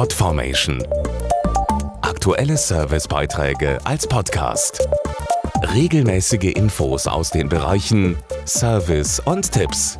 Podformation. Aktuelle Servicebeiträge als Podcast. Regelmäßige Infos aus den Bereichen Service und Tipps.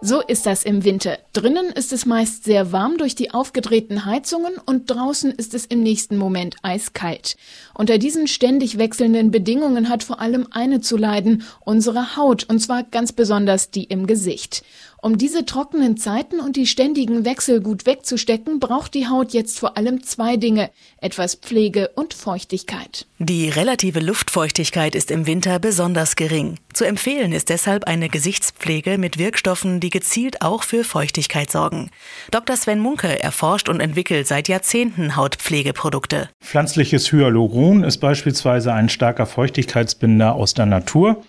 So ist das im Winter. Drinnen ist es meist sehr warm durch die aufgedrehten Heizungen und draußen ist es im nächsten Moment eiskalt. Unter diesen ständig wechselnden Bedingungen hat vor allem eine zu leiden, unsere Haut, und zwar ganz besonders die im Gesicht. Um diese trockenen Zeiten und die ständigen Wechsel gut wegzustecken, braucht die Haut jetzt vor allem zwei Dinge, etwas Pflege und Feuchtigkeit. Die relative Luftfeuchtigkeit ist im Winter besonders gering. Zu empfehlen ist deshalb eine Gesichtspflege mit Wirkstoffen, die gezielt auch für Feuchtigkeit sorgen. Dr. Sven Munke erforscht und entwickelt seit Jahrzehnten Hautpflegeprodukte. Pflanzliches Hyaluron ist beispielsweise ein starker Feuchtigkeitsbinder aus der Natur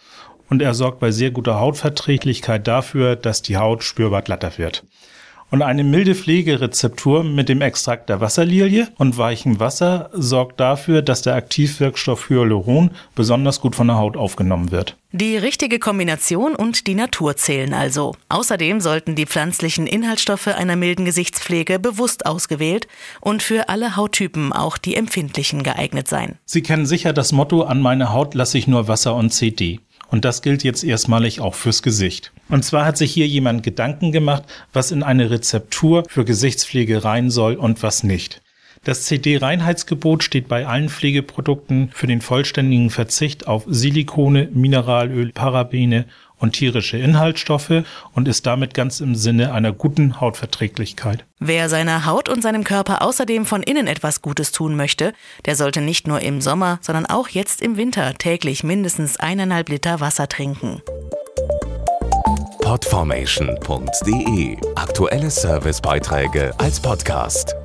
und er sorgt bei sehr guter Hautverträglichkeit dafür, dass die Haut spürbar glatter wird. Und eine milde Pflegerezeptur mit dem Extrakt der Wasserlilie und weichem Wasser sorgt dafür, dass der Aktivwirkstoff Hyaluron besonders gut von der Haut aufgenommen wird. Die richtige Kombination und die Natur zählen also. Außerdem sollten die pflanzlichen Inhaltsstoffe einer milden Gesichtspflege bewusst ausgewählt und für alle Hauttypen, auch die empfindlichen, geeignet sein. Sie kennen sicher das Motto, an meine Haut lasse ich nur Wasser und CD. Und das gilt jetzt erstmalig auch fürs Gesicht. Und zwar hat sich hier jemand Gedanken gemacht, was in eine Rezeptur für Gesichtspflege rein soll und was nicht. Das CD-Reinheitsgebot steht bei allen Pflegeprodukten für den vollständigen Verzicht auf Silikone, Mineralöl, Parabene und tierische Inhaltsstoffe und ist damit ganz im Sinne einer guten Hautverträglichkeit. Wer seiner Haut und seinem Körper außerdem von innen etwas Gutes tun möchte, der sollte nicht nur im Sommer, sondern auch jetzt im Winter täglich mindestens eineinhalb Liter Wasser trinken. Podformation.de Aktuelle Servicebeiträge als Podcast.